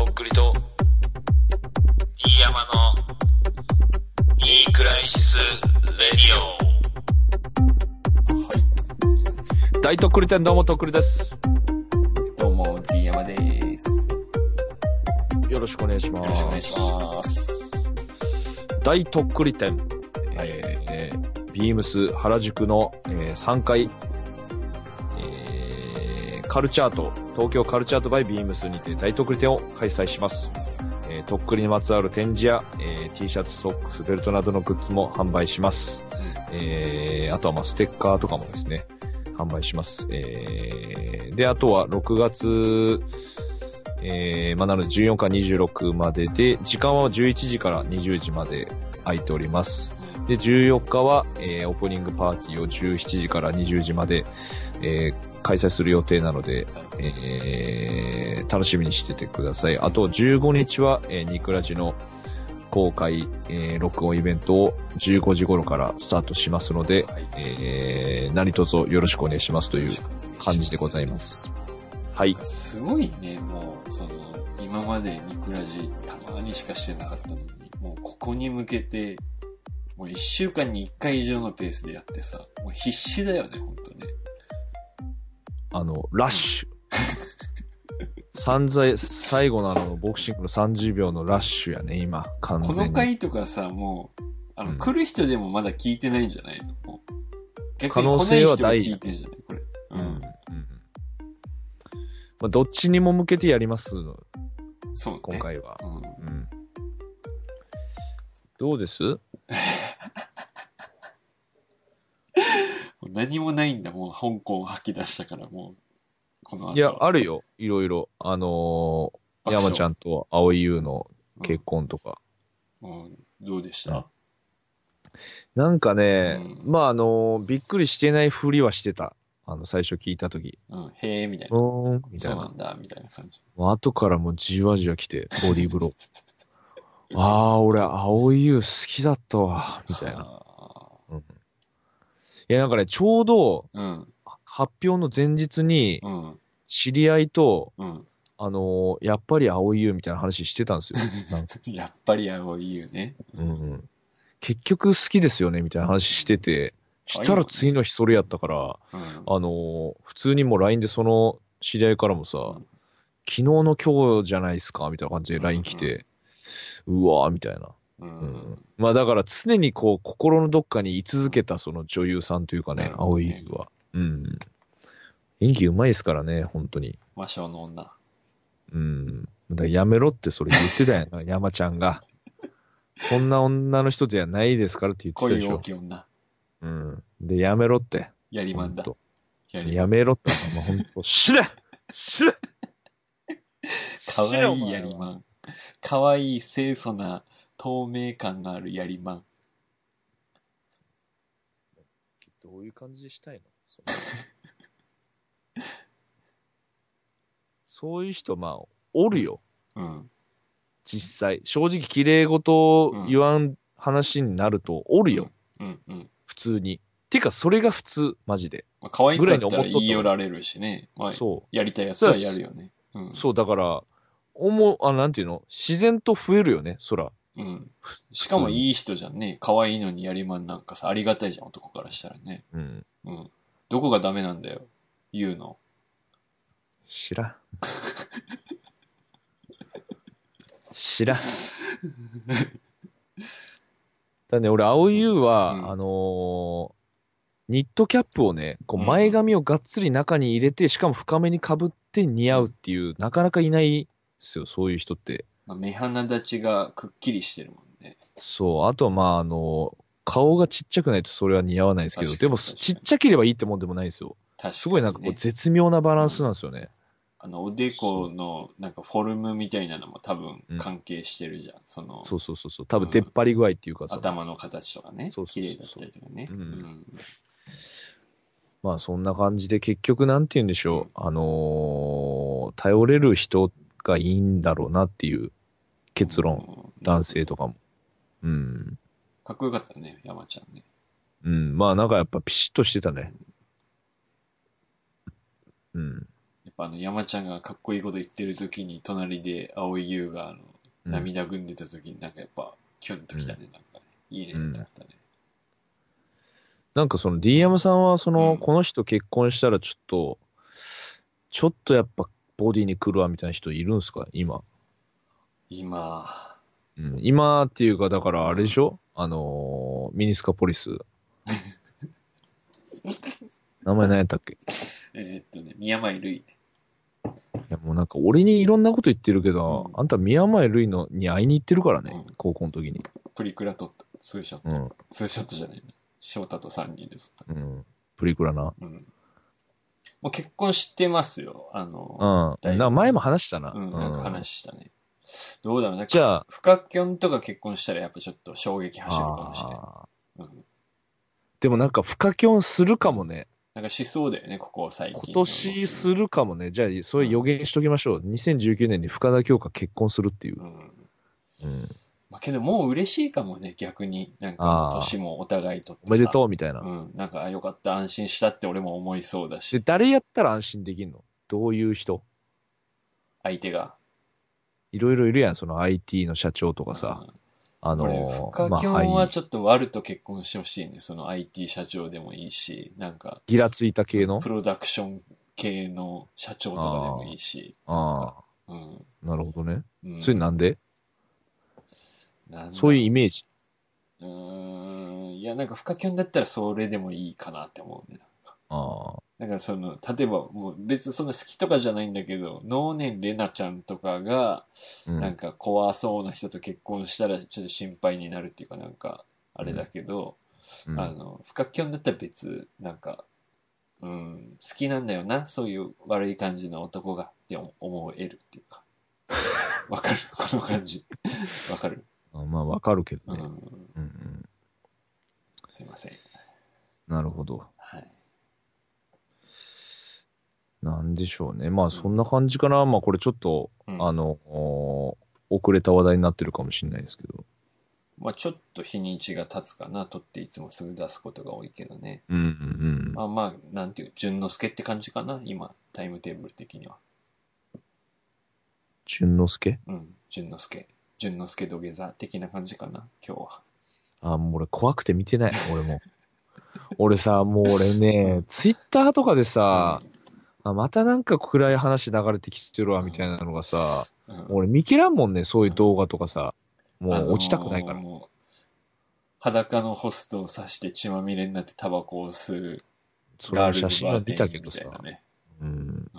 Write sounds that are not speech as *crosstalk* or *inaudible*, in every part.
とっくりと、飯山の、いいクライシス・レディオ。大とっくり店どうもとっくりです。どうも、D 山です。よろしくお願いします。よろしくお願いします。大とっくり店、はいえー、ビームス原宿の、えー3階、えー、カルチャート、東京カルチャートバイビームスにて大とっくり店を開催します。えー、とっくりにまつわる展示や、えー、T シャツ、ソックス、ベルトなどのグッズも販売します。えー、あとはまあステッカーとかもですね、販売します。えー、で、あとは6月、えー、まあ、なので14から26までで、時間は11時から20時まで空いております。で、14日は、えー、オープニングパーティーを17時から20時まで、えー、開催する予定なので、えー、楽しみにしててください。あと、15日は、えー、ニクラジの公開、えー、録音イベントを15時頃からスタートしますので、はい。えー、何卒よろしくお願いしますという感じでございます。はい。すごいね、もう、その、今までニクラジたまにしかしてなかったのに、もうここに向けて、もう一週間に一回以上のペースでやってさ、もう必死だよね、ほんとね。あの、ラッシュ。*laughs* 散財、最後のあの、ボクシングの30秒のラッシュやね、今、完こ全に。の回とかさ、もう、あの、うん来る人でもまだ聞いてないんじゃないの？もう逆可能に来ない人が性は大聞いてんじゃない？これ。ううん。うん。うん。まあ、どっちにも向けてやります、そうね。今回は。うん。うん。どうです *laughs* もう何もないんだ、もう香港吐き出したから、もう、この後。いや、あるよ。いろいろ。あのー、山ちゃん。んと青井優の結婚とか。うん、どうでした、なんかね、うんまあ、あのーびっくりしてないふりはしてた。あの、最初聞いたとき。うん、へえ、みたいうーな。ん、みたいうなん。だ、みたいな感じ。もう後からもうじわじわ来て、ボディーブロー。*laughs* ああ、俺、青い優好きだったわ、みたいな。*laughs* あいや、なんかね、ちょうど、ーうん、発表の前日にう、ん、知り合いと、うん。あのーやっぱり青い優みたいな話してたんですよ。*laughs* なんかやっぱり青いよね。うんうん、結局好きですよね、みたいな話してて、したら次の日それやったから、うん。あのー普通にもう LINE でその知り合いからもさ、うん昨日の今日じゃないですかみたいな感じで LINE 来て、うわーみたいな。う。うんんまあだから常にこう心のどっかに居続けたその女優さんというかね、青い優は。うん。演技うまいですからね、本当に。魔性の女。うん。だからやめろってそれ言ってたやんな、*laughs* 山ちゃんが。そんな女の人じゃないですからって言ってたで恋大しょ。きい女。うん。で、やめろって。やりまんだや。やめろって。もうほんと、死ね死ねかわいいやりまん。かわいい清楚な透明感があるやりまん。どういう感じでしたいの？そのそういう人、まあ、おるよ。うん。実際。正直、綺麗事を言わん話になると、おるよ。うん、うん。普通に。てか、それが普通、マジで。まあ、可愛くぐらないに思っとった言い寄られるしね。まあ、そやりたいやつはやるよね。うんう。。そう、だから、思う、あ、なんていうの？自然と増えるよね、そら。うん。しかもいい人じゃんね。可愛いのにやりまんなんかさ、ありがたいじゃん、男からしたらね。うん。うん。どこがダメなんだよ。言うの。知らん。知らん。*laughs* だね、俺、青い優は、うんあのーニットキャップをね、こううん前髪をがっつり中に入れて、しかも深めに被って似合うっていう、なかなかいないですよ、そういう人って。まあ、目鼻立ちがくっきりしてるもんね。そう。あとは、まあ、あの顔がちっちゃくないとそれは似合わないですけど、でも、ちっちゃければいいってもんでもないですよ。確かに、ね。すごいなんかこう、絶妙なバランスなんですよね。あの、おでこの、なんかフォルムみたいなのも多分関係してるじゃん。その、そうそうそうそう。多分出っ張り具合っていうかさ。頭の形とかね。そうそうそう綺麗だったりとかね。うんまあそんな感じで結局なんて言うんでしょう。あのー頼れる人がいいんだろうなっていう結論。うん男性とかも。うん。かっこよかったね、山ちゃんね。うん。まあなんかやっぱピシッとしてたね。うん。やっぱあの山ちゃんがかっこいいこと言ってる時に隣で青井優があのうん涙ぐんでた時になんかやっぱキュンときたね、なんかね。いいね、うんだったね。なんかその DM さんはその、うんこの人結婚したらちょっと、ちょっとやっぱボディに来るわみたいな人いるんすか？今。今、うん、今っていうか、だからあれでしょ？あのーミニスカポリス。*laughs* 名前何やったっけ？いえーっとね、宮前るいね。やもうなんか俺にいろんなこと言ってるけど、うんあんた宮前るいのに会いに行ってるからね、うん高校の時に。プリクラ撮った。ツーショット。うん。ツーショットじゃないな。翔太と3人です。うん。プリクラな。うん。もう結婚してますよ。あの、うん。なんか前も話したな。うん、なんか話したね。どうだろうなんか、じゃあ不可キョンとか結婚したらやっぱちょっと衝撃走るかもしれない。うん。でもなんか不可キョンするかもね。なんかしそうだよね、ここ最近。今年するかもね。じゃあ、それ予言しときましょう。2019年に深田恭子結婚するっていうう。ん。うん。まあ、けどもう嬉しいかもね、逆に。なんか年もお互いとおめでとうみたいな。うん。なんか、あ、よかった、安心したって俺も思いそうだで、し、誰やったら安心できんの？どういう人？相手が。いろいろいるやん、その IT の社長とかさ。うんあの深キョンまあはちょっと悪と結婚してほしいね。その IT 社長でもいいし、なんか、ギラついた系の？プロダクション系の社長とかでもいいし。あうん。あ、なるほどね。うんそれなんで？なんだそういうイメージ。うーん。いや、なんか、深キョンだったらそれでもいいかなって思うね。ああ。だからその、例えば、もう別にそんな好きとかじゃないんだけど、能年レナちゃんとかが、うんなんか怖そうな人と結婚したらちょっと心配になるっていうかなんか、あれだけど、うんあの、不可キョンだったら別、なんか、うん、好きなんだよな、そういう悪い感じの男がって思えるっていうか。*laughs* わかる？この感じ。わかる？あまあ、わかるけどね。うん。うんうん。すいません。なるほど。はい。なんでしょうね。まあ、そんな感じかな。まあ、これちょっと、うんあの、お遅れた話題になってるかもしれないですけど。まあちょっと日にちが経つかな、とっていつもすぐ出すことが多いけどね。うんうんうん。まあまあ、なんていう、淳之介って感じかな、今、タイムテーブル的には。淳之介うん、淳之介。淳之介土下座的な感じかな、今日は。あ、もう俺怖くて見てない、俺も。俺さ、もう俺ね、*laughs* ツイッターとかでさ、あまたなんか暗い話流れてきてるわ、みたいなのがさ、うん、俺見切らんもんね、そういう動画とかさ。もう落ちたくないから。あのー裸のホストを刺して血まみれになってタバコを吸うそガールズの写真は見たけどさ。うん。うん、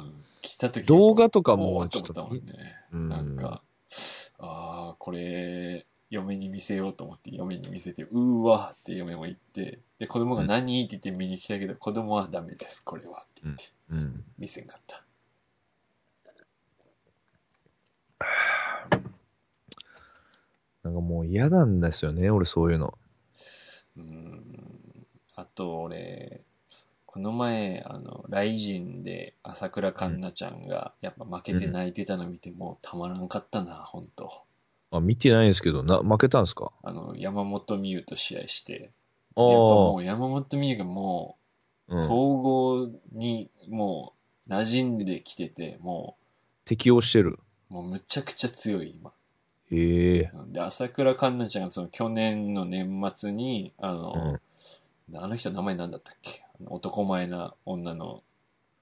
来た時動画とかもちょっとね。うんなんか、ああ、これ、嫁に見せようと思って嫁に見せて、うーわーって嫁も言って、で、子供が何って言って見に来たけど、子供はダメです、これはって言って、うん。見せんかった。なんかもう嫌なんですよね、俺そういうの。うーん。あと、俺、この前、あの、ライジンで朝倉環奈ちゃんが、やっぱ負けて泣いてたの見て、もうたまらんかったな、ほんと。あ、見てないんですけど、な、負けたんですか？あの、山本美優と試合して、あやっぱもあ。う山本美優がもう、うん総合にもう馴染んできてて、も適応してる。う、もうむちゃくちゃ強い、今。へえ。で、朝倉環奈ちゃんがその去年の年末に、あの、あの人名前なんだったっけ？男前な女の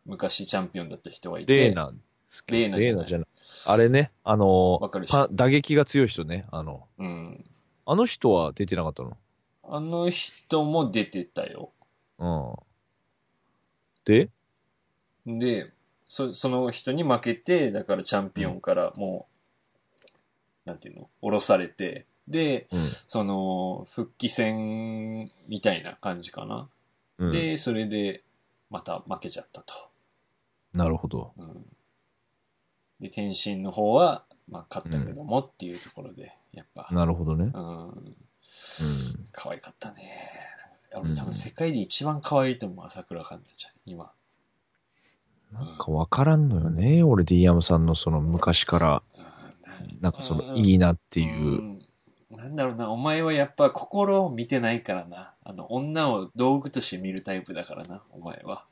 昔チャンピオンだった人がいて。レーナ。レーナじゃないない。あれね、あのわかる、パ打撃が強い人ね。あの、うん。あの人は出てなかったの？あの人も出てたよ。うん。で？で、そその人に負けて、だからチャンピオンからもう、なんていうの？降ろされて、で、うん。その、復帰戦みたいな感じかな。うん。で、それで、また負けちゃったと。なるほど。うん。で、天心の方は、まあ、勝ったけどもっていうところで、やっぱ、なるほどね。うん、うん。可愛かったね。ん俺多分世界で一番可愛いと思う、朝倉環奈ちゃん、今。なんかわからんのよね。俺、ディアムさんのその昔から、うんなんかその、いいなっていう。んなんだろうな、お前はやっぱ心を見てないからな。あの、女を道具として見るタイプだからな、お前は。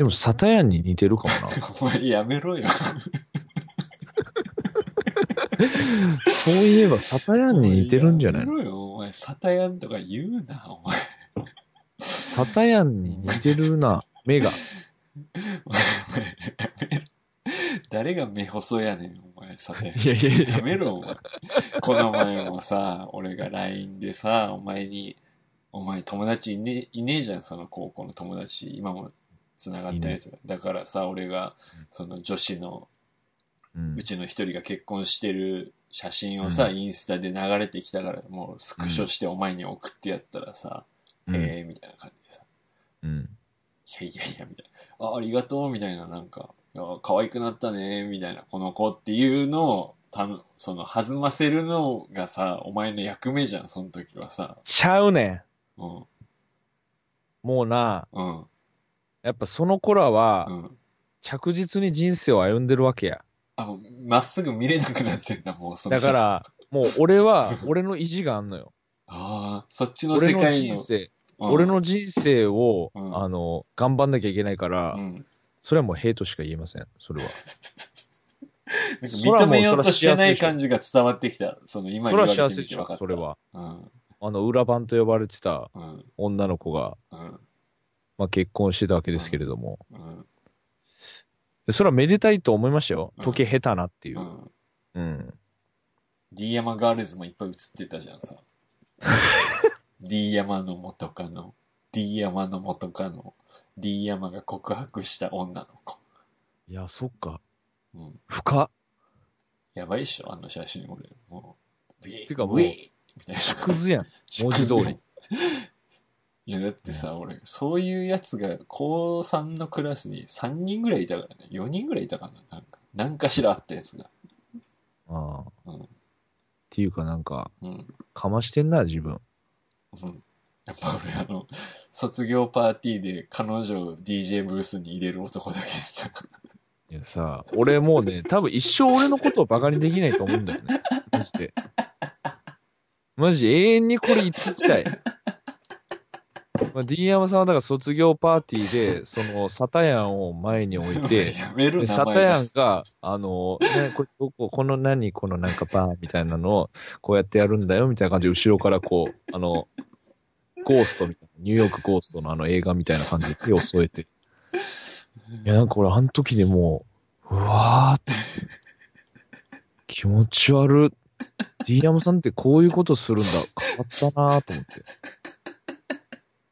でも、サタヤンに似てるかもな。*laughs* お前やめろよ。そういえば、サタヤンに似てるんじゃないの？やめろよ、お前。サタヤンとか言うな、お前。サタヤンに似てるな、目が。お前やめろ誰が目細やねん、お前、サタヤン。いやいやいややめろ、お前。この前もさ、俺が LINE でさ、お前に、お前友達いねいねえじゃん、その高校の友達。今も繋がったやつが。だからさ、俺が、その女子の、うちの一人が結婚してる写真をさ、うインスタで流れてきたから、もうスクショしてお前に送ってやったらさ、うんへえ、みたいな感じでさ、うん。いやいやいや、みたいな。あ、ありがとう、みたいな、なんか、いや可愛くなったね、みたいな、この子っていうのを、たの、その、弾ませるのがさ、お前の役目じゃん、その時はさ。ちゃうねうん、ん。もうな、うん、やっぱその子らはう、ん。着実に人生を歩んでるわけや。あ、まっすぐ見れなくなってんだ、もうそのだか、ら、もう俺は、*laughs* 俺の意地があんのよ。ああ、そっちの俺の世界の。人生、うん俺、の人生を、うんあの、頑張んなきゃいけないから、うん。それはもうヘイトしか言えません。それは。*laughs* 認めようとしてない感じが伝わってきた。その今それは言われてみ幸せでしょ、て分かった。それは。うん。あの、裏番と呼ばれてたうん。女の子が、うん。まあ、結婚してたわけですけれども、うん。でそれはめでたいと思いましたようん。時計下手なっていうう。ん。うん。D 山ガールズもいっぱい映ってたじゃんさ。*laughs* D 山の元カノ、D 山の元カノ、D 山が告白した女の子。いや、そっか。うん。深っ。やばいっしょ、あの写真俺。もう。てかもうウィーみたいな。縮図やん。文字通り。*laughs* いや、だってさ、俺、そういうやつが、高3のクラスに3人ぐらいいたからね。4人ぐらいいたかな。なんか、何かしらあったやつが。ああ。うんっていうかなんか、うん。かましてんな、自分。うん。やっぱ俺、あの、卒業パーティーで彼女を DJ ブースに入れる男だけどさ。いやさ、俺もうね、多分一生俺のことをバカにできないと思うんだよね。マジで。マジ永遠にこれ言ってきたい。まあ、D 山さんはだから卒業パーティーで、*laughs* その、サタヤンを前に置いて、*laughs* サタヤンが、あの、ね、ここここの何、このなんかバーみたいなのを、こうやってやるんだよ、みたいな感じで、後ろからこう、あの、ゴーストみたいな、ニューヨークゴーストのあの映画みたいな感じで手を添えて。*laughs* いや、なんか俺、あの時でもう、うわーって、気持ち悪い。D 山さんってこういうことするんだ。変わったなーと思って。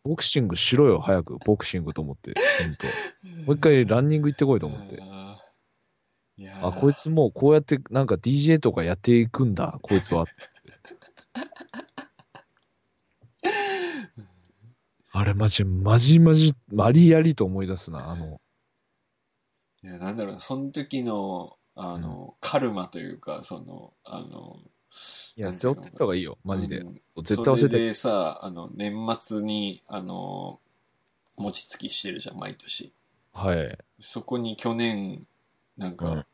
ボクシングしろよ、早く。ボクシングと思って。ほんと。*laughs* もう一回ランニング行ってこいと思って。あこいつもうこうやってなんか DJ とかやっていくんだ、こいつは。*laughs* あれマジ、マジマジ、マリやりと思い出すな、あの。いや、なんだろう、その時の、あの、カルマというか、その、あの、いや、背負ってった方がいいよ、マジで。うん絶対忘れて。それでさ、あの、年末に、あの、餅つきしてるじゃん、毎年。はい。そこに去年、なんか、うん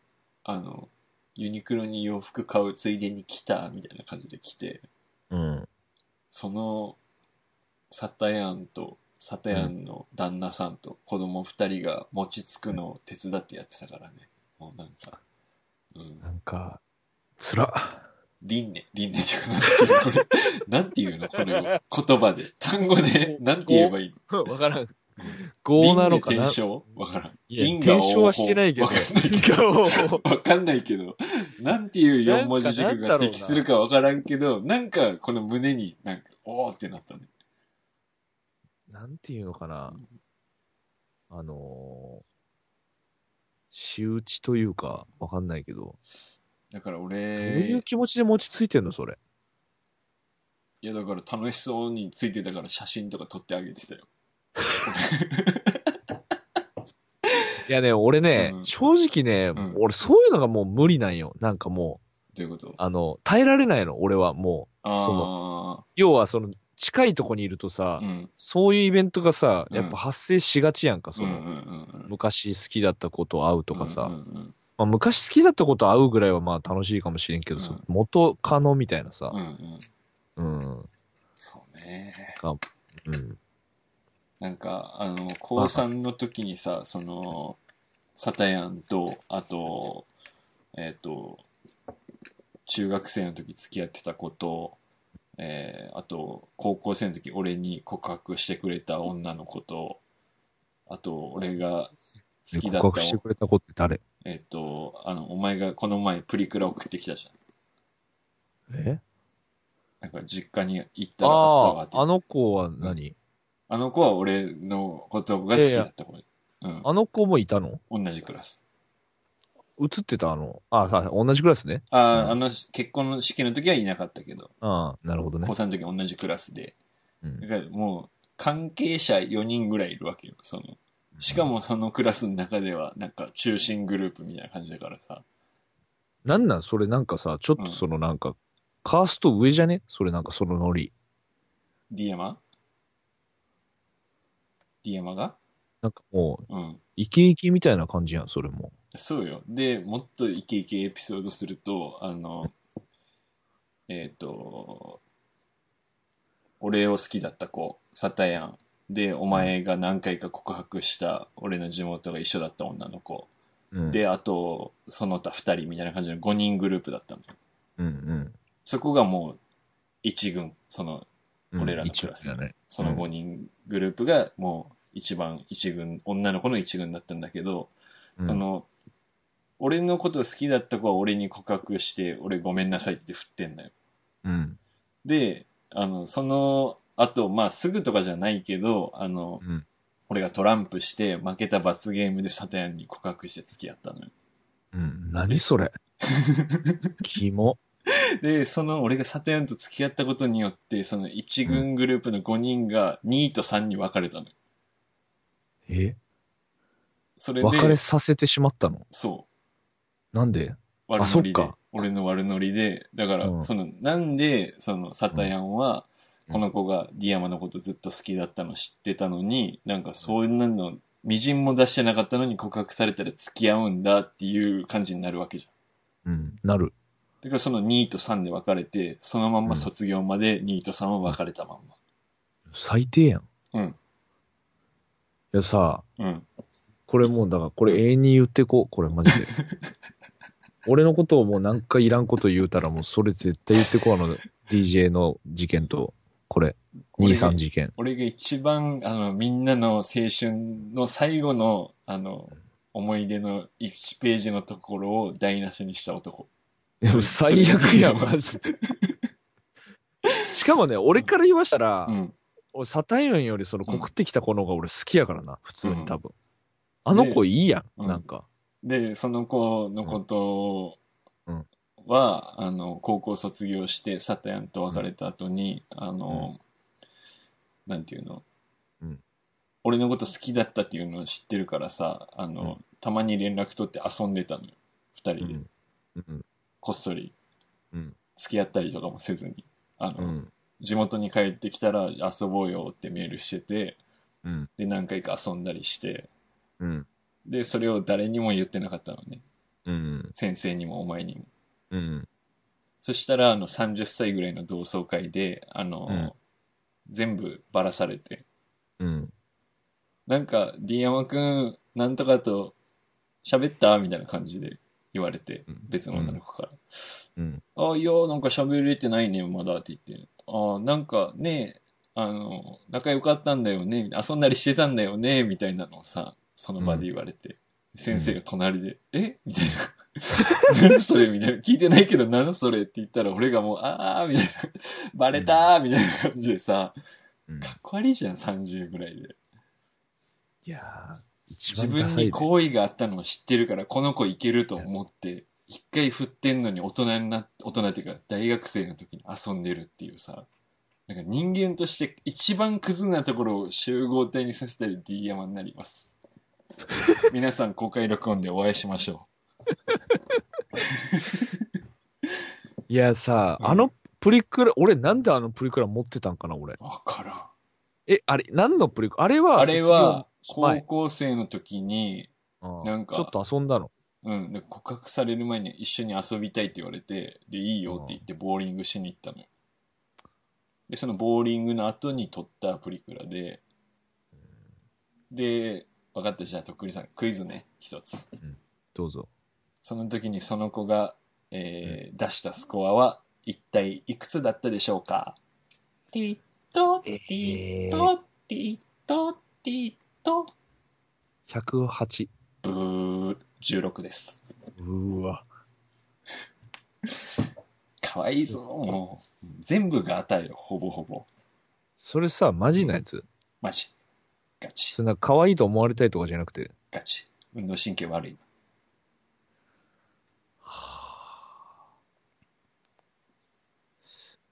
あの、ユニクロに洋服買うついでに来た、みたいな感じで来て、うん。その、サタヤンと、サタヤンの旦那さんと子供二人が餅つくのを手伝ってやってたからね。もうなんか、うん。なんか、つら。輪廻、輪廻っていうか、なんていうのこれ、を。言葉で。単語で、なんて言えばいいの？*laughs* わからん。5なのかな？転生わからん。いや、転生はしてないけど。わかんないけど。*laughs* わかんないけど、なんていう四文字熟語が適するかわからんけど、なんかこの胸になんか、おーってなったね。なんていうのかな？あのー、仕打ちというか、わかんないけど、だからどう俺、いう気持ちで餅ついてんの、それ？いやだから楽しそうについてたから写真とか撮ってあげてたよ。*laughs* いやね、俺ね、うん正直ね、ん俺そういうのがもう無理なんよ。なんかもう、どういうこと？あの、耐えられないの、俺はもう。あその、要はその、近いとこにいるとさ、あ、うん。そういうイベントがさ、うんやっぱ発生しがちやんか、その、うんうんうんうん。昔好きだった子と会うとかさ、うんうんうんまあ、昔好きだった子と会うぐらいはまあ楽しいかもしれんけど、うん元カノみたいなさう、んうん。うん、そうね。うん。なんか、あの、高3の時にさ、その、サタヤンと、あと、えっ、と、中学生の時付き合ってた子と、えーあと、高校生の時俺に告白してくれた女の子と、あと、俺が好きだった告白してくれた子って誰？えっ、と、あの、お前がこの前プリクラ送ってきたじゃん。え？なんか実家に行ったらあったわってあの子は何、あの子は俺のことが好きだった子。うん。あの子もいたの？同じクラス。映ってた？あの、あ、さ、同じクラスね。ああ、うんあの、結婚の式の時はいなかったけど、ああ、なるほどね高。3の時は同じクラスで。うんだからもう、関係者4人ぐらいいるわけよ。その、しかもそのクラスの中では、なんか中心グループみたいな感じだからさ。なんなんそれなんかさ、ちょっとそのなんか、カースト上じゃね？それなんかそのノリ。ディアマディアマが？なんかもう、うん。イケイケみたいな感じやん、それも。そうよ。で、もっとイケイケエピソードすると、あの、えっ、と、俺を好きだった子、サタヤン。で、お前が何回か告白した俺の地元が一緒だった女の子。うん。で、あと、その他二人みたいな感じの5人グループだったのよ。うんそこがもう一軍、その、うん。俺らのクラス一番だね。その5人グループがもう一番一軍、女の子の一軍だったんだけど、うんそ、の、俺のこと好きだった子は俺に告白して、俺ごめんなさいって振ってんだよ。うん。で、あの、その後、まあすぐとかじゃないけど、あの、うん。俺がトランプして負けた罰ゲームでサタヤンに告白して付き合ったのよ。うん。何それ。*laughs* キモ。で、その俺がサタヤンと付き合ったことによって、その一軍グループの5人が2位と3に分かれたのよ。え？それで、別れさせてしまったの？そう。なんで？悪ノリで。俺の悪ノリで。だから、うんその、なんで、その、サタヤンは、うんこの子がディアマのことずっと好きだったの知ってたのに、なんかそういうの、微塵も出してなかったのに告白されたら付き合うんだっていう感じになるわけじゃん。うん。なる。だからその2位と3で分かれて、そのまんま卒業まで2位と3は分かれたまんま。最低やん。うん。いやさ、うん。これもう、だから、これ永遠に言ってこう。これマジで。*laughs* 俺のことをもう何回いらんこと言うたらもうそれ絶対言ってこう。あの、DJ の事件と、これ、23事件。俺が一番、あの、みんなの青春の最後の、あの、思い出の1ページのところを台無しにした男。でも最悪やん、マジで。しかもね、俺から言わしたら、うん。俺サタイヨンよりその告ってきた子の方が俺好きやからな、普通に多分。あの子いいやん、うんなんか。で、その子のことうんは、あの、高校卒業して、サタヤンと別れた後に、あの、なんていうの、うん俺のこと好きだったっていうのを知ってるからさ、あの、うんたまに連絡取って遊んでたのよ。二人で。うん。うん。こっそり。うん付き合ったりとかもせずに。あの、うん。地元に帰ってきたら遊ぼうよってメールしてて、うん。で、何回か遊んだりして、うん。で、それを誰にも言ってなかったのね。うん。先生にもお前にも。うん。そしたら、あの、30歳ぐらいの同窓会で、あの、うん全部ばらされて、うん。なんか、ディヤマくん、なんとかと喋った？みたいな感じで言われてうん、別の女の子から。うん。ああ、いや、なんか喋れてないね、まだって言って。ああ、なんかね、あの、仲良かったんだよね、遊んだりしてたんだよね、みたいなのをさ、その場で言われて。先生が隣で、え？みたいな。*laughs* 何それみたいな。聞いてないけど何それって言ったら俺がもう、ああみたいな。バレたーみたいな感じでさ、うんかっこ悪いじゃん、30ぐらいで。いやー、一自分番ダサい、ね。に好意があったのを知ってるから、この子いけると思って、一回振ってんのに大人になっ、大人っていうか大学生の時に遊んでるっていうさ、なんか人間として一番クズなところを集合体にさせたり D 山になります。*laughs* 皆さん公開録音でお会いしましょ *laughs* いやさ、うんあのプリクラ、俺なんであのプリクラ持ってたんかな、俺。う。わからん。え、あれ、何のプリクラ？あれは、あれは高校生の時に、うんなんかちょっと遊んだの。うん、で告白される前に一緒に遊びたいって言われて、で、いいよって言ってボーリングしに行ったのよ。で、そのボーリングの後に撮ったプリクラで、で、分かった。じゃあ、とっくりさん、クイズね、一つ。どうぞ。その時にその子が、えー出したスコアは、一体いくつだったでしょうか？ティット、ティット、ティット、ティット。108。ブー、16です。うーわ。*laughs* かわいいぞ、もう。全部が当たるよ、ほぼほぼ。それさ、マジなやつ？マジ。ガチそ。んな可愛いと思われたいとかじゃなくて？ガチ。運動神経悪い。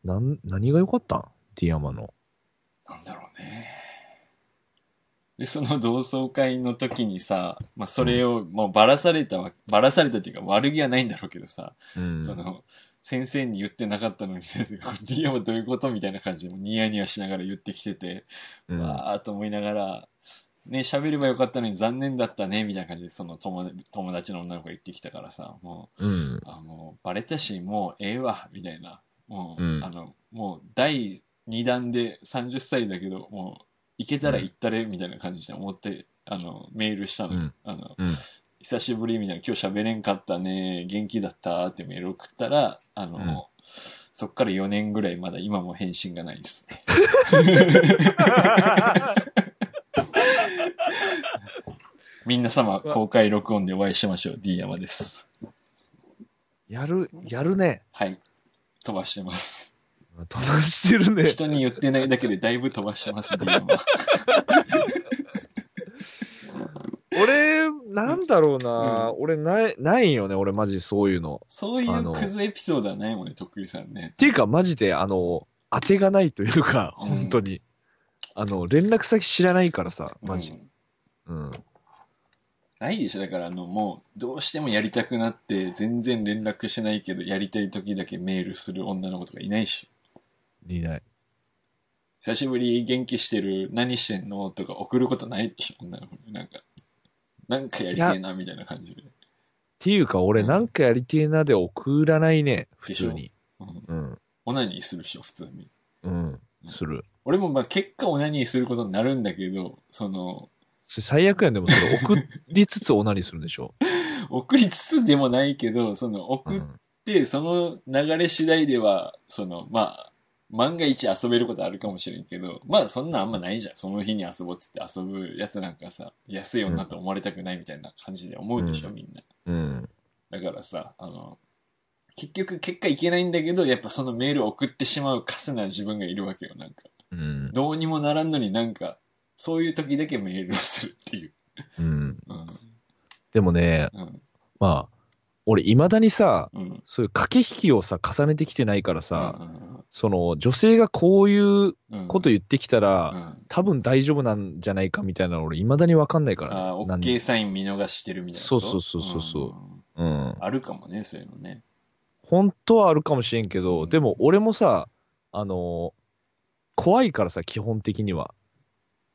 なん、何が良かったん？ティヤマの。なんだろうね。で、その同窓会の時にさ、まあ、それをもうばらされたわ、ばらされたっていうか悪気はないんだろうけどさ、うん。その、先生に言ってなかったのに先生が、ディアはどういうこと？みたいな感じで、ニヤニヤしながら言ってきてて、うん、わーっと思いながら、ね、喋ればよかったのに残念だったね、みたいな感じで、その友達友達の女の子が言ってきたからさ、もう、うん。あもうバレたし、もうええわ、みたいな。もう、うんあの、もう第2弾で30歳だけど、もう、行けたら行ったれ、みたいな感じで思って、あの、メールしたの。うんあの、うん。久しぶりみたいな、今日喋れんかったね、元気だったってメール送ったら、あの、うんそっから4年ぐらいまだ今も返信がないですね。*laughs* みんな様、公開録音でお会いしましょう。D 山です。やる、やるね。はい。飛ばしてます。飛ばしてるね。人に言ってないだけでだいぶ飛ばしてます、山。*laughs* 俺、なんだろうな、俺ない、ないよね、俺マジそういうの。そういあのうクズエピソードはないもんね、とっくりさんねっ。ていうかマジで、あの、当てがないというか、うん本当に。あの、連絡先知らないからさ、マジう。んうん。ないでしょだからあの、もう、どうしてもやりたくなって、全然連絡しないけど、やりたい時だけメールする女の子とかいないし。いない。久しぶり元気してる何してんのとか送ることないでしょ女の子に。なんか、なんかやりてえな、みたいな感じで。っていうか、俺うんなんかやりてえなで送らないね、普通に。うん。うん。オナニーするでしょ、普通に。うん。する。俺もまあ結果オナニーすることになるんだけど、その、最悪やん、でもそれ送りつつオナニーするんでしょ？*laughs* 送りつつでもないけど、その送っうん。で、その流れ次第では、その、まあ、万が一遊べることあるかもしれんけど、まあそんなんあんまないじゃん。その日に遊ぼうっつって遊ぶやつなんかさ、安い女と思われたくないみたいな感じで思うでしょ、うんみんな。うん。だからさ、あの、結局結果いけないんだけど、やっぱそのメールを送ってしまうカスな自分がいるわけよ、なんか。うん。どうにもならんのになんか、そういう時だけメールをするっていう。うん。うん。でもね、うん。まあ、俺未だにさ、うん。そういう駆け引きをさ、重ねてきてないからさ、うんその、女性がこういううん、こと言ってきたら、うん多分大丈夫なんじゃないかみたいなの俺未だにわかんないから、ああ、OK サイン見逃してるみたいなこと？そうそうそうそううんうん。あるかもね、そういうのね。本当はあるかもしれんけど、うんでも俺もさ、あの、怖いからさ、基本的には。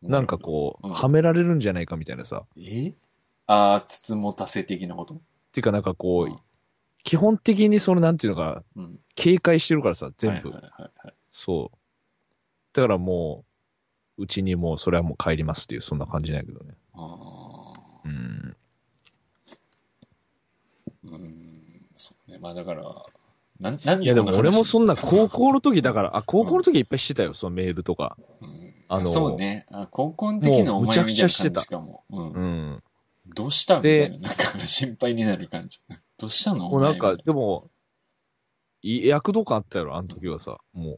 なんかこう、うんはめられるんじゃないかみたいなさ。え？ああ、つつもたせ的なこと？っていうかなんかこう、うん基本的にそのなんていうのか、うん。警戒してるからさ、全部。はいはいはいはい。そう。だからもう、うちにもうそれはもう帰りますっていう、そんな感じなんやけどね。ああ、うん。うん、そうね。まあだから、なん、何いやでも俺もそんな高校の時だかから、あ、高校の時いっぱいしてたよ、そのメールとか。うん、あのそうね。あ高校の時のおもうむちゃく前みたいなちゃしてた感じかも。うん。うん。どうしたみたでいな、なんか心配になる感じ。どうしたの？もうなんか、でも、い躍動感あったやろ、あの時はさ。も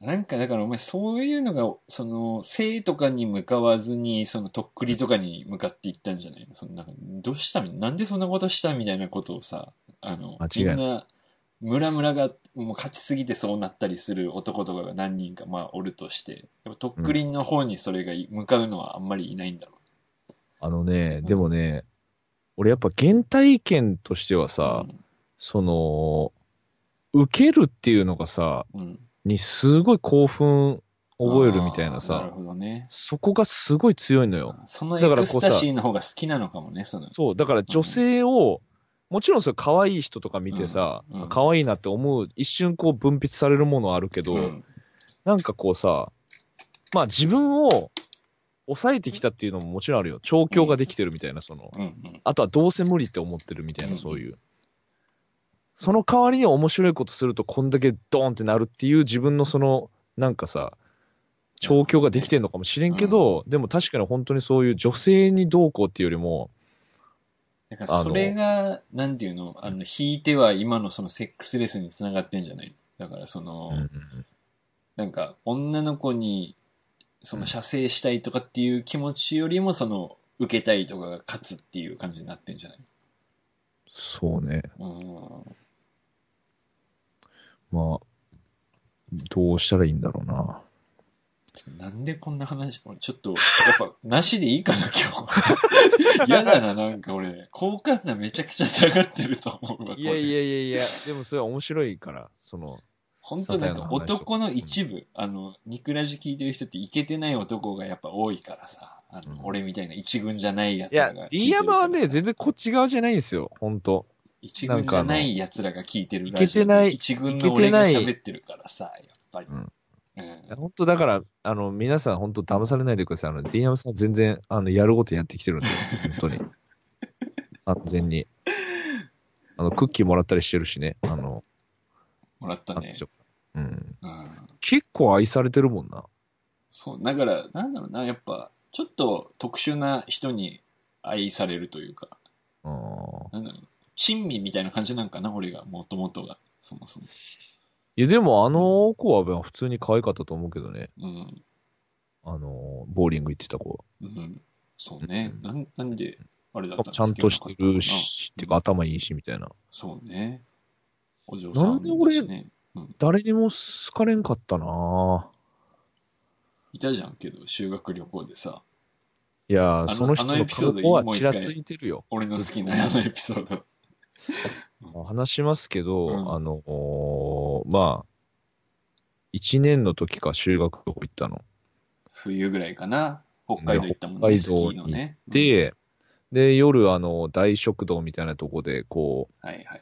なんかだからお前そういうのが、その、性とかに向かわずに、そのとっくりとかに向かっていったんじゃないの？そのなんか、どうしたみなんでそんなことしたみたいなことをさ、あの、みんな、ムラムラがもう勝ちすぎてそうなったりする男とかが何人かまあおるとして、やっぱとっくりんの方にそれが向かうのはあんまりいないんだろう、あのね、うんでもね、俺やっぱ原体験としてはう。さ、その、受けるっていうのがさ、うん。うん。にすごい興奮覚えるみたいなあーなるさ、ほどね。そこがすごい強いのよ。そのエだからこうさクスタシーの方が好きなのかもね、その。そう、だから女性を、もちろんそれ可愛い人とか見てさうんうん、可愛いなって思う、一瞬こう分泌されるものはあるけど、うん。なんかこうさ、まあ自分を抑えてきたっていうのももちろんあるよ。調教ができてるみたいな、その、うんうん。あとはどうせ無理って思ってるみたいうんな、そういう。その代わりに面白いことするとこんだけドーンってなるっていう自分のその、なんかさ、調教ができてんのかもしれんけど、でも確かに本当にそういう女性にどうこうっていうよりも、だからそれが、なんていうの、あの、引いては今のそのセックスレスにつながってんじゃないだからその、なんか、女の子に、その、射精したいとかっていう気持ちよりも、その、受けたいとかが勝つっていう感じになってんじゃない？そうね。うん。まあ、どうしたらいいんだろうな。なんでこんな話、俺ちょっと、やっぱ、なしでいいかな、今日。*laughs* 嫌だな、なんか俺、好感度めちゃくちゃ下がってると思うわ。いやいや。やいやいや、でもそれは面白いから、その、本当なんか男の一部、あの、ニクラジ聞いてる人ってイケてない男がやっぱ多いからさ、あの、うん俺みたいな一軍じゃないやついやらが聞いてるからさ。D 山はね、全然こっち側じゃないんですよ、本当一軍じゃない奴らが聞いてるイケてない一軍の俺が喋ってるからさ、やっぱり。うんうん本当だから、あの、皆さん本当騙されないでください。あの、D 山さん全然、あの、やることやってきてるんで、本当に。*laughs* 完全に。あの、クッキーもらったりしてるしね。あの、もらったね。うん。うん。結構愛されてるもんな。そう、だから、なんだろうな、やっぱ、ちょっと特殊な人に愛されるというか、なんだろう、親身みたいな感じなんかな、俺が、もともとが、そもそも。いや、でもあの子は普通に可愛かったと思うけどね。うん。あの、ボーリング行ってた子。うん。そうね。うんなん、なんで、あれだったのちゃんとしてる好し、てきなのか頭いいし、みたいな。そうね。お嬢さんなんで俺。うん。誰にも好かれんかったないたじゃんけど、修学旅行でさ、いやその人のあのエピソード顔はちらついてるよ。俺の好きなあのエピソード。*laughs* 話しますけど、うんあのーまあ、一年の時か修学旅行行ったの。冬ぐらいかな。北海道行ったもんね、北海道ーのね。うん、で、で、夜、あの、大食堂みたいなとこで、こはいはいはい。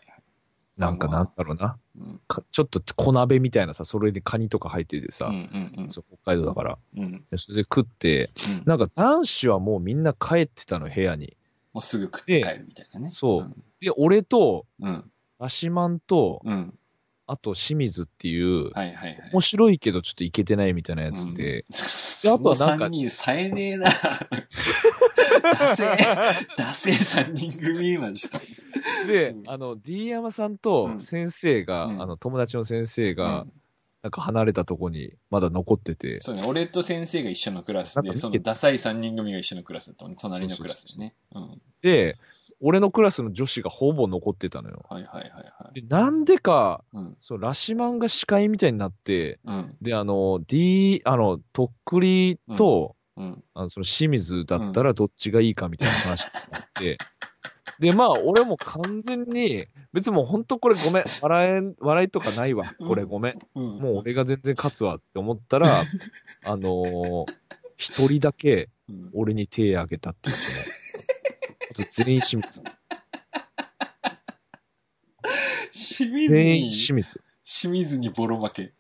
う、なんかなんだろうな。うん。かちょっと小鍋みたいなさ、それでカニとか入っててさ、うんうんうん。そう北海道だから。うん。でそれで食って、うんなんか男子はもうみんな帰ってたの、部屋に。もうすぐ食って帰るみたいなね。そうで、俺と、うん。ラシマンと、うん。うん。あと清水っていう、はいはいはい。面白いけどちょっといけてないみたいなやつで、うん、あとはなんか3人冴えねえな。ダセー、ダセー3人組までした。でう、んあの、D 山さんと先生が、うんあの、友達の先生が、うんなんか離れたとこにまだ残ってて、そうね、俺と先生が一緒のクラスで、そのダサい3人組が一緒のクラスだったのね、隣のクラスでね。うん。で、俺のクラスの女子がほぼ残ってたのよ。はいはいはいはい。で、なんでか、うん。そう、ラシマンが司会みたいになって、うん。で、あの、D、あの、とっくりと、うん。あの、その清水だったらどっちがいいかみたいな話になって、で、まあ、俺も完全に、別にもう本当これごめん、笑えん、笑いとかないわ。これごめん。うん。もう俺が全然勝つわって思ったら、*laughs* あのー一人だけうん、俺に手挙げたっていうそのあと全員清水。清水全員に、清水。清水にボロ負け。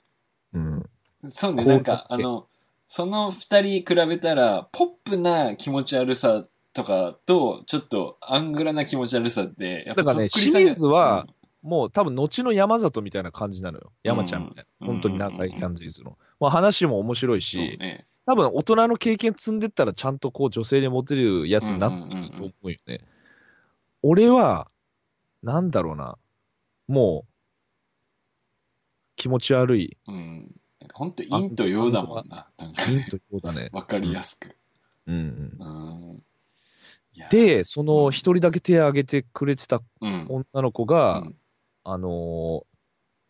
うん。そうね、こうなんか、だってあの、その二人比べたら、ポップな気持ち悪さとかと、ちょっとアングラな気持ち悪さって、やっぱだからねとっくりさ清水は、もう多分後の山里みたいな感じなのよ。山ちゃんみたいな。うん本当に仲いい感じの。まあ話も面白いうんそうし、ね。多分大人の経験積んでったらちゃんとこう女性にモテるやつになってると思うよね。俺は、なんだろうな。もう、気持ち悪い。うん。なんか本当陰と陽だもんな。なんか、ヒントそうだね。*laughs* わかりやすく。うんうん。で、その一人だけ手を挙げてくれてたうん。女の子が、うんあの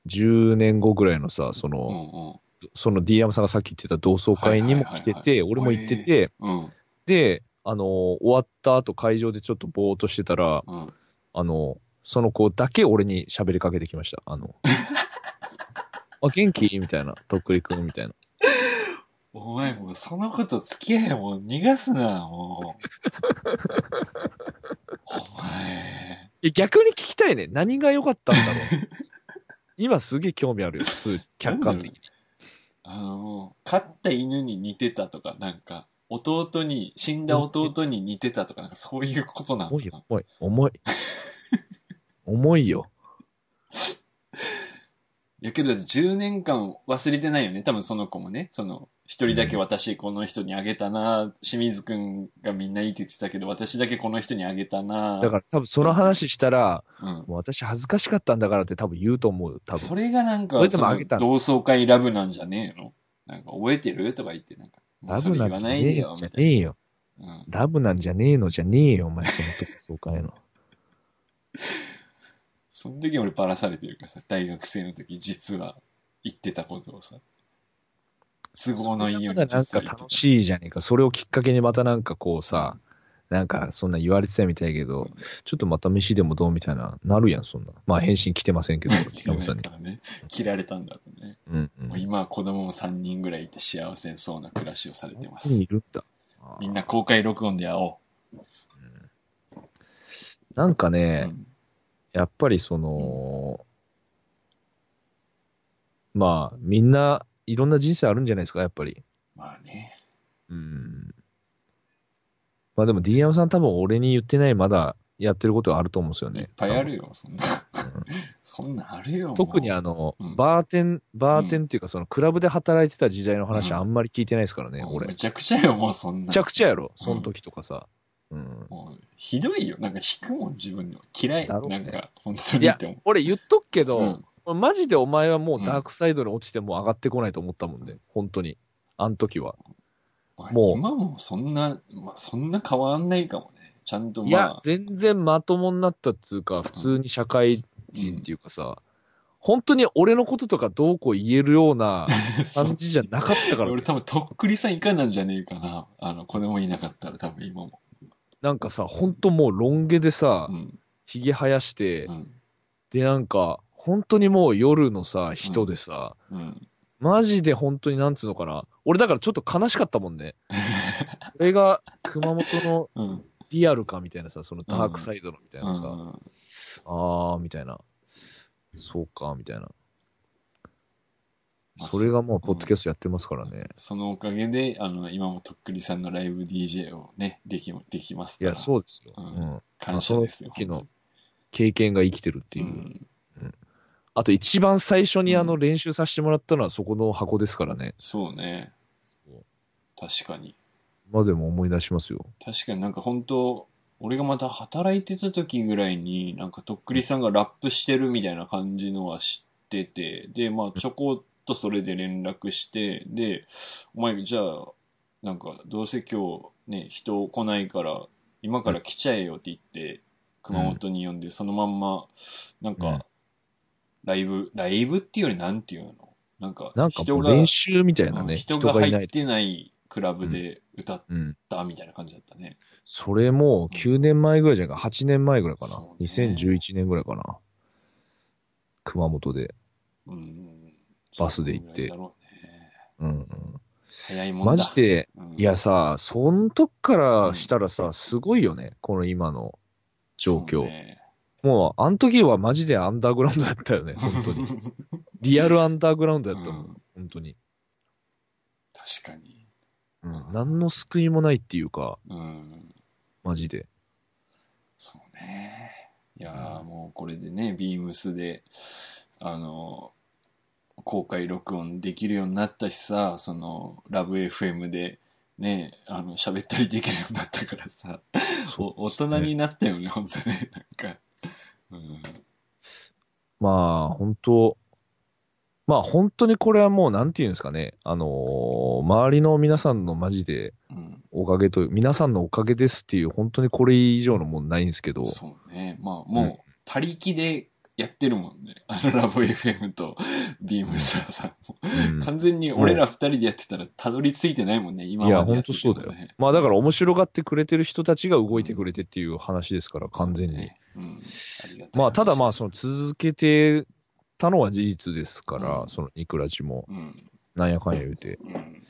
ー、10年後ぐらいのさ、そうんの、その D 山さんがさっき言ってた同窓会にも来てて、俺も行ってて、うん。うん。で、あのー終わった後会場でちょっとぼーっとしてたら、うん。あのーその子だけ俺に喋りかけてきました。あの、*laughs* あ、元気？みたいな。とっくりくんみたいな。お前もうそのこと付き合いもう逃がすな、もう。*laughs* お前。逆に聞きたいね。何が良かったんだろう。今すげえ興味あるよ。普通、客観的に。あの、飼った犬に似てたとか、なんか、弟に、死んだ弟に似てたとか、なんかそういうことなの重いよかな。、重い、重い。重いよ。いやけど10年間忘れてないよね。多分その子もね。その、一人だけ私この人にあげたな、清水くんがみんないいって言ってたけど、私だけこの人にあげたな。だから多分その話したら、うん。もう私恥ずかしかったんだからって多分言うと思うよ、多分。それがなんか同窓会ラブなんじゃねえの？なんか覚えてる？とか言って、なんか、ラブなんじゃねえよ、じゃみたいねえよ。な。うん。ラブなんじゃねえのじゃねえよ、お前、その時、そうかいの。*laughs* その時俺バラされてるからさ、大学生の時実は言ってたことをさ、都合のいいようになんか楽しいじゃねえか。それをきっかけにまたなんかこうさ、なんかそんな言われてたみたいやけど、ちょっとまた飯でもどうみたいな、なるやん、そんな。まあ返信来てませんけど、*laughs* さんにね、切られたんだろうね。うんうん。もう今は子供も3人ぐらいいて幸せそうな暮らしをされてますい。るんだ。みんな公開録音で会おう。なんかね、うんやっぱりその、まあ、みんないろんな人生あるんじゃないですか、やっぱり。まあね。うん。まあでも D 山さん多分俺に言ってないまだやってることがあると思うんですよね。いっぱいあるよ、そんな。そんなんあるよ。特にあの、うんバーテン、バーテンっていうかそのクラブで働いてた時代の話うんあんまり聞いてないですからね、俺。めめちゃくちゃよ、もうそんな。ちゃくちゃやろ、その時とかさ。うん。もう、ひどいよ。なんか引くもん、自分の。嫌い。なんか、本当いやにって思う。俺言っとくけど、マジでお前はもうダークサイドに落ちてもう上がってこないと思ったもんね、本当に。あの時は。ももうう今もそんな、まあ、そんな変わんないかもね。ちゃんといやまあ、、全然まともになったっつうか、普通に社会人っていうかさ、本当に俺のこととかどうこう言えるような *laughs* 感じじゃなかったから、俺多分とっくりさんいかなんじゃねえかな。あの、子供いなかったら多分今も。なんかさ、本当もうロン毛でさう、ん。髭生やして、うん。でなんか、本当にもう夜のさ、人でさ、うん。マジで本当になんつうのかな。俺だからちょっと悲しかったもんね。*laughs* これが熊本のうん。リアルかみたいなさ、そのダークサイドのみたいなさ、うんあーみたいな。そうか、みたいな。まあそれがもう、ポッドキャストやってますからね。そのおかげで、あの、今もとっくりさんのライブ DJ をね、でき、できますから。いや、そうですよ。ううんん。感謝ですよ。まあその時の本経験が生きてるって当いう。にうん。あと、一番最初にあの、うん練習させてもらったのはそこの箱ですからね。そうね。確かに。まあでも思い出しますよ。確かになんか本当俺がまた働いてた時ぐらいに、なんかとっくりさんがラップしてるみたいな感じのは知ってて、で、まあちょこっとそれで連絡して、で、お前じゃあ、なんかどうせ今日ね、人来ないから、今から来ちゃえよって言って、熊本に呼んで、そのまんま、なんか、ライブ、ライブっていうよりなんていうの？なんか、なんか練習みたいなうんね、人が。入ってないクラブで歌っうん。たみたいな感じだったね。それもう9年前ぐらいじゃないか、8年前ぐらいかな？ね2011年ぐらいかな？熊本で。うん。バスで行ってうねうん、うん。早いもんだ。マジで、うん、いやさ、そん時からしたらさ、すごいよね。この今の状況。ねもう、あの時はマジでアンダーグラウンドだったよね、*laughs* 本当に。リアルアンダーグラウンドやったもん、うん本当に。確かに。うん。何の救いもないっていうか、うん。マジで。そうね。いやーもうこれでね、ビームスで、あの、公開録音できるようになったしさ、その、ラブ FM で、ね、あの、喋ったりできるようになったからさ、お大人になったよね、本当ね、なんか。うん。まあ、本当まあ、本当にこれはもう、なんていうんですかね。あのー周りの皆さんのマジで、うん。おかげと、皆さんのおかげですっていう、本当にこれ以上のもんないんですけど、そうね。まあ、もう、他力でやってるもんね。あの、ラブ FM とビームスはさ、もうんう完全に俺ら二人でやってたらたどり着いてないもんね、今いや、までやって本当そうだよ。まあ、だから面白がってくれてる人たちが動いてくれてっていう話ですから、完全に。まあ、ただまあ、その、続けてたのは事実ですから、うんその、ニクラジも、うん。なんやかんや言うて、うん。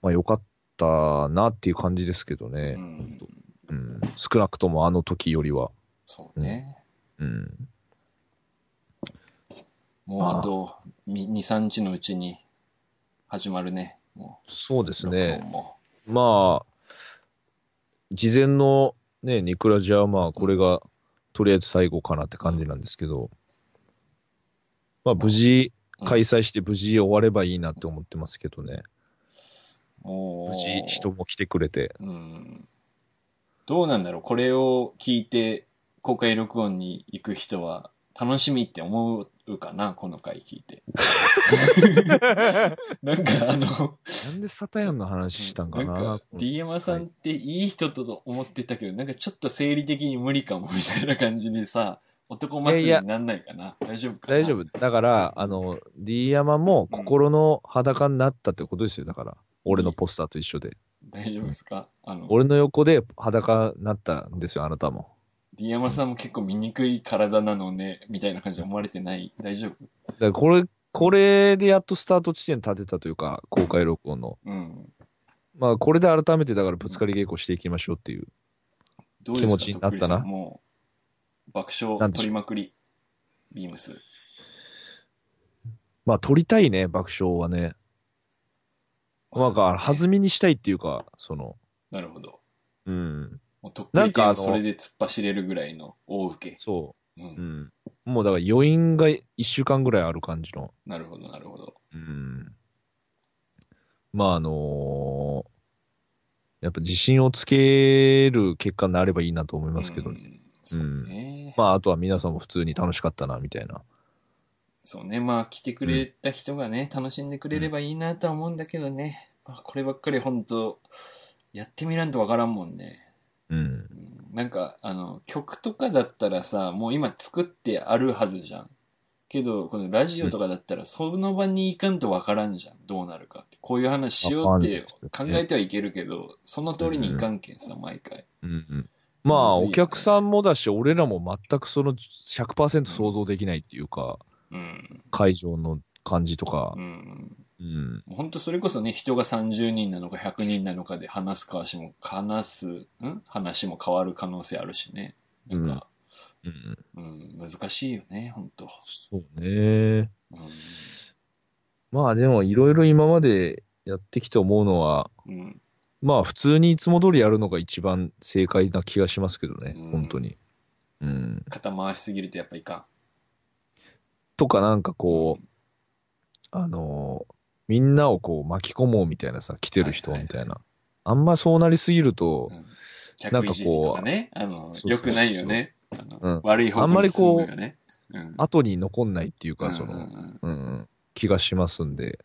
まあ、よかったなっていう感じですけどうね。ん。うん。少なくともあの時よりは。そうね。うん。もうあと、2、3日のうちに始まるね。もそうですう、ね。まあ、事前のね、ニクラジはまあ、これが、とりあえず最後かなって感じなんですけど、まあ、無事、開催して無事終わればいいなって思ってますけどね。無事、人も来てくれて。うん。どうなんだろうこれを聞いて公開録音に行く人は楽しみって思うかなこの回聞いて。*laughs* なんかあの、なんでサタヤンの話したんかななんか、D 山さんっていい人と思ってたけど、なんかちょっと生理的に無理かもみたいな感じでさ、男祭りになんないかな大丈夫かな？大丈夫。だから、あの、D 山も心の裸になったってことですよ。だから、俺のポスターと一緒で。大丈夫ですか？あの、俺の横で裸になったんですよ、あなたも。D 山さんも結構醜い体なのね、みたいな感じで思われてない？大丈夫？だからこれ、これでやっとスタート地点立てたというか、公開録音の。うん。まあ、これで改めてだからぶつかり稽古していきましょうっていう。どうですか気持ちになったなもう、爆笑なんでしょう取りまくり、ビームス。まあ、撮りたいね、爆笑はね。なんか、弾みにしたいっていうか、その、なるほど。うん。もうとっくりそれで突っ走れるぐらいの大受け。そうう。うんん。もうだから余韻が一週間ぐらいある感じの。なるほど、なるほど。うん。まあ、あのやっぱ自信をつける結果になればいいなと思いますけどね。うんそうね。まあ、あとは皆さんも普通に楽しかったな、みたいな。そうね。まあ、来てくれた人がね、楽しんでくれればいいなとは思うんだけどね。まあ、こればっかり本当やってみらんとわからんもんね。うん。うんなんか、あの、曲とかだったらさ、もう今作ってあるはずじゃん。けど、このラジオとかだったら、その場に行かんとわからんじゃん。どうなるかって。こういう話しようって考えてはいけるけど、その通りにいかんけんさ、毎回。うんうん。まあ、お客さんもだし、俺らも全くその100%想像できないっていうか、うん。会場の感じとかう、ん。うん。本当それこそね、人が30人なのか100人なのかで話すかしも、話す、ん？話も変わる可能性あるしね。なんか、うん。うん、難しいよね、本当そうね。うん。まあでも、いろいろ今までやってきて思うのは、うん。まあ普通にいつも通りやるのが一番正解な気がしますけどね、うん本当に。うん。肩回しすぎるとやっぱいかとかなんかん。こう、あのーみんなをこう巻き込もうみたいなさ、来てる人はいはいみたいな。あんまそうなりすぎると、うん、なんかこうね、あの、良くないよね。うん悪い方あんま向に進りこう。うん後に残んないっていうか、その、うんうんうんうんうん、気がしますんで。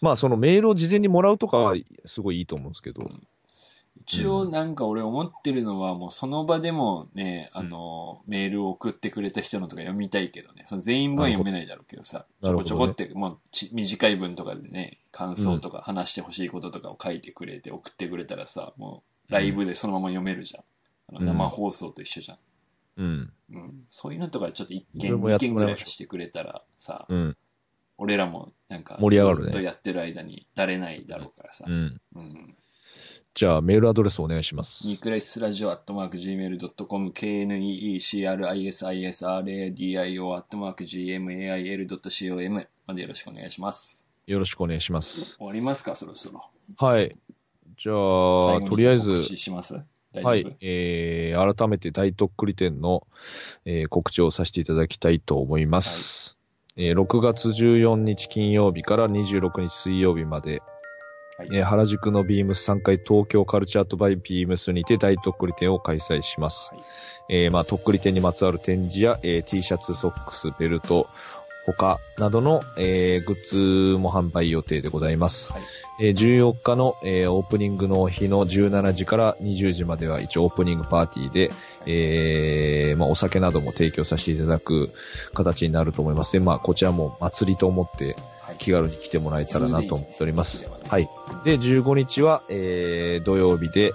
まあそのメールを事前にもらうとかはすごいいいと思うんですけど。一応なんか俺思ってるのはもうその場でもね、あの、メールを送ってくれた人のとか読みたいけどね、その全員分は読めないだろうけどさ、ちょこちょこって、もうち短い文とかでね、感想とか話してほしいこととかを書いてくれて送ってくれたらさ、もうライブでそのまま読めるじゃん。あのうん生放送と一緒じゃん。うん。うん。そういうのとかちょっと一件、それもやって二件ぐらいしてくれたらさ、うん。俺らもなんか、盛り上がるねずっとやってる間にだれないだろうからさ。うん。うん。じゃあメールアドレスお願いします。ニクライスラジオアットマーク Gmail.com KNEECRISISRADIO アットマーク GMAIL.com までよろしくお願いします。よろしくお願いします。終わりますか？そろそろ。はい。じゃあ、とりあえず、はい、えー、改めて大とっくり店の、えー告知をさせていただきたいと思います。えー6月14日金曜日から26日水曜日まで、はいえー原宿のビームス3階東京カルチャートバイビームスにて大とっくり店を開催します。はいえーまあ、とっくり店にまつわる展示や、えー T シャツ、ソックス、ベルト、他などの、えーグッズも販売予定でございます。はいえー14日の、えーオープニングの日の17時から20時までは一応オープニングパーティーで、えーまあ、お酒なども提供させていただく形になると思います。で、まあ、こちらも祭りと思ってはい気軽に来てもらえたらなと思っております。2days ねはい。で、15日は、えー土曜日で、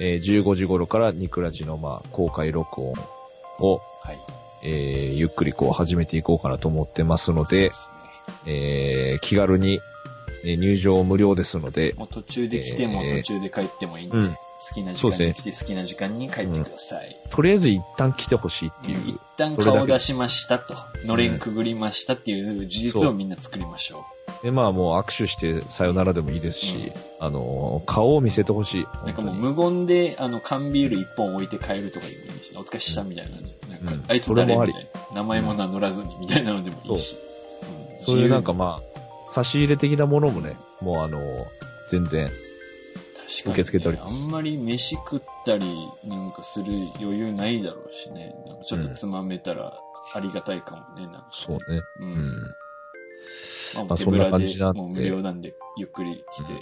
えー15時頃からニクラジの、まあ、公開録音を、はい。えーゆっくりこう始めていこうかなと思ってますので、ですね。えー気軽に、えー入場無料ですので、もう途中で来てもえー途中で帰ってもいいんで、うん。好きな時間に来て好きな時間に帰ってください。とりあえず一旦来てほしいっていう、一旦それだけです。顔出しましたと、のれんくぐりましたっていう事実をみんな作りましょで、まあもう握手してさよならでもいいですし、あの、顔を見せてほしい。なんかもう本無言で、あの、缶ビール一本置いて帰るとかでもいいし、お疲れしたみたいな感じ。なんか、うんあいつ誰？みたいな。名前も名乗らずにみたいなのでもいいし。うん当にそういうなんかまあ、差し入れ的なものもね、もうあの、全然、受け付けておりますあんまり飯食ったりなんかする余裕ないだろうしね。なんかちょっとつまめたらありがたいかもね。なんかねそうね。う。うんん。まあ、まあそぶらで感じなんでもう無料なんで、ゆっくり来て、うん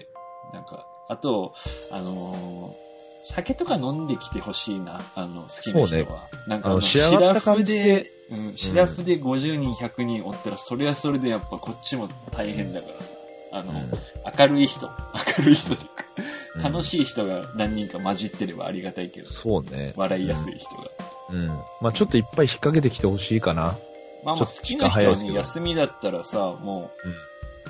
なんか、あと、あのー酒とか飲んできてほしいな、あの、好きな人は。なんかあのシラフでで、うん、シラフで50人、100人おったら、それはそれでやっぱこっちも大変だからさ。あの、明るい人、明るい人っていううんか、楽しい人が何人か混じってればありがたいけど、そうね。笑いやすい人が。うん。まあちょっといっぱい引っ掛けてきてほしいかな。まあまあ好きな人はね、時間早いですけど休みだったらさ、もう、うん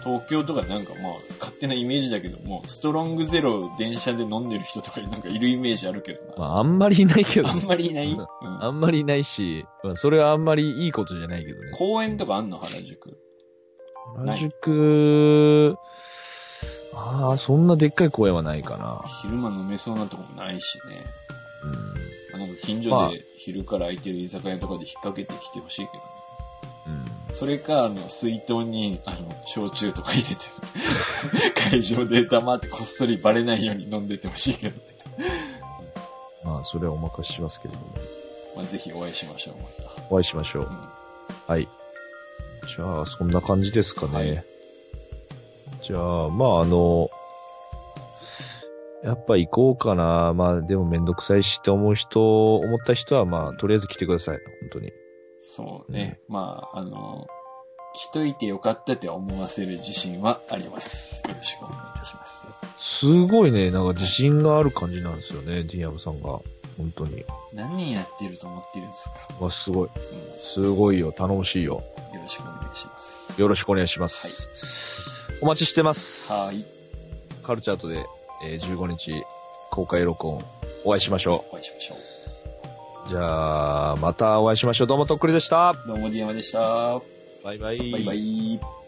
東京とかなんかまあ、勝手なイメージだけども、ストロングゼロ電車で飲んでる人とかなんかいるイメージあるけどな。まああんまりいないけどあんまりいない、うんうんあんまりいないし、まあそれはあんまりいいことじゃないけどね。公園とかあんの？原宿。原宿、ああ、そんなでっかい公園はないかな。昼間飲めそうなとこもないしね。うん。まあ、なんか近まあ所で昼から空いてる居酒屋とかで引っ掛けてきてほしいけどね。うん。それか、あの、水筒に、あの、焼酎とか入れて、*laughs* 会場で黙ってこっそりバレないように飲んでてほしいけどね。まあ、それはお任せしますけれども。まあ、ぜひお会いしましょう、まお会いしましょう。た。うんはい。じゃあ、そんな感じですかね。はいじゃあ、まあ、あの、やっぱ行こうかな。まあ、でもめんどくさいしって思う人、思った人は、まあ、とりあえず来てください。本当に。そうね。まあ、あの、来といてよかったって思わせる自信はあります。よろしくお願いいたします。すごいね、なんか自信がある感じなんですよね、ディアムさんが。本当に。何年やってると思ってるんですか、わ、すごい。うすごいよ。頼もしいよ。ん、よろしくお願いします。よろしくお願いします。お待ちしてます。はい。カルチャートで、えー15日公開録音お会いしましょお会いしましょう。じゃあ、またお会いしましょう。どうもとっくりでした。う。どうも、ディアマでした。バイバイ。バイバイ。